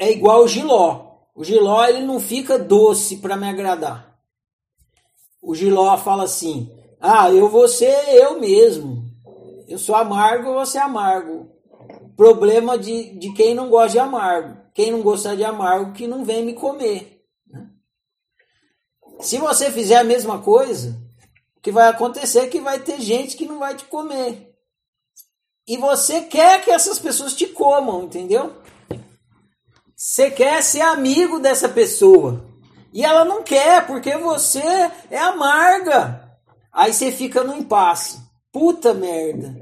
é igual o giló. O giló ele não fica doce para me agradar. O giló fala assim: "Ah, eu vou ser eu mesmo. Eu sou amargo, vou ser amargo." Problema de, de quem não gosta de amargo. Quem não gosta de amargo que não vem me comer. Né? Se você fizer a mesma coisa, o que vai acontecer é que vai ter gente que não vai te comer. E você quer que essas pessoas te comam, entendeu? Você quer ser amigo dessa pessoa. E ela não quer, porque você é amarga. Aí você fica no impasse. Puta merda.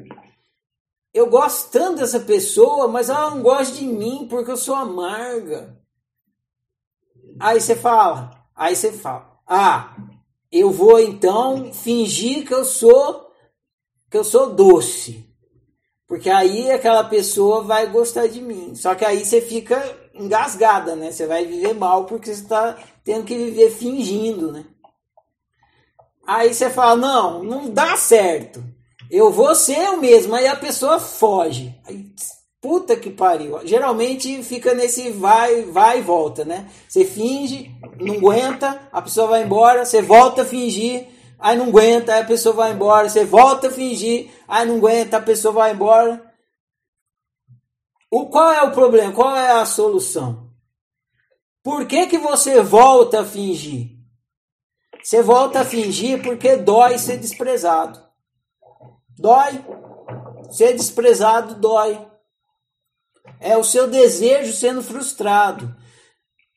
Eu gosto tanto dessa pessoa, mas ela não gosta de mim porque eu sou amarga. Aí você fala, aí você fala, ah, eu vou então fingir que eu sou que eu sou doce. Porque aí aquela pessoa vai gostar de mim. Só que aí você fica engasgada, né? Você vai viver mal porque você está tendo que viver fingindo, né? Aí você fala, não, não dá certo. Eu vou ser eu mesmo. Aí a pessoa foge. Aí, puta que pariu. Geralmente fica nesse vai, vai e volta, né? Você finge, não aguenta, a pessoa vai embora, você volta a fingir, aí não aguenta, aí a pessoa vai embora, você volta a fingir, aí não aguenta, a pessoa vai embora. O, qual é o problema? Qual é a solução? Por que, que você volta a fingir? Você volta a fingir porque dói ser desprezado. Dói. Ser desprezado dói. É o seu desejo sendo frustrado.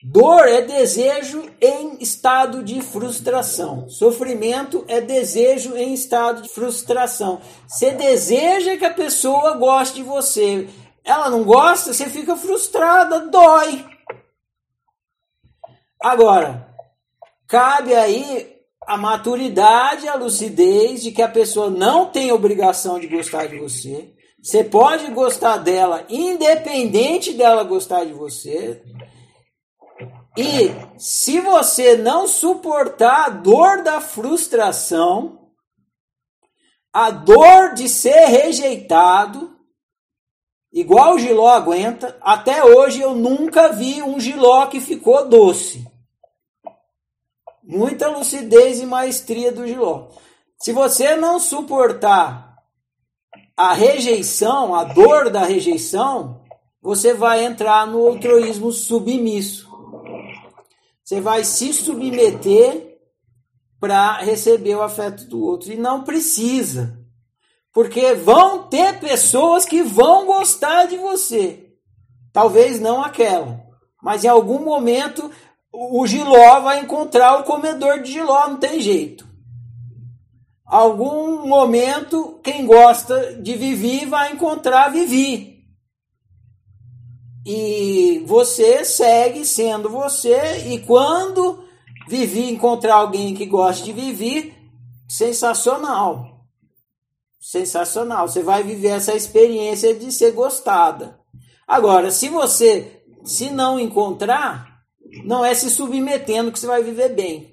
Dor é desejo em estado de frustração. Sofrimento é desejo em estado de frustração. Você deseja que a pessoa goste de você. Ela não gosta, você fica frustrada, dói. Agora, cabe aí a maturidade, a lucidez de que a pessoa não tem obrigação de gostar de você. Você pode gostar dela independente dela gostar de você. E se você não suportar a dor da frustração, a dor de ser rejeitado, igual o giló aguenta, até hoje eu nunca vi um giló que ficou doce muita lucidez e maestria do Giló. Se você não suportar a rejeição, a dor da rejeição, você vai entrar no altruísmo submisso. Você vai se submeter para receber o afeto do outro. E não precisa. Porque vão ter pessoas que vão gostar de você. Talvez não aquela. Mas em algum momento o giló vai encontrar o comedor de giló, não tem jeito. Algum momento, quem gosta de Vivi vai encontrar Vivi. E você segue sendo você, e quando Vivi encontrar alguém que gosta de Vivi, sensacional. Sensacional. Você vai viver essa experiência de ser gostada. Agora, se você se não encontrar, não é se submetendo que você vai viver bem.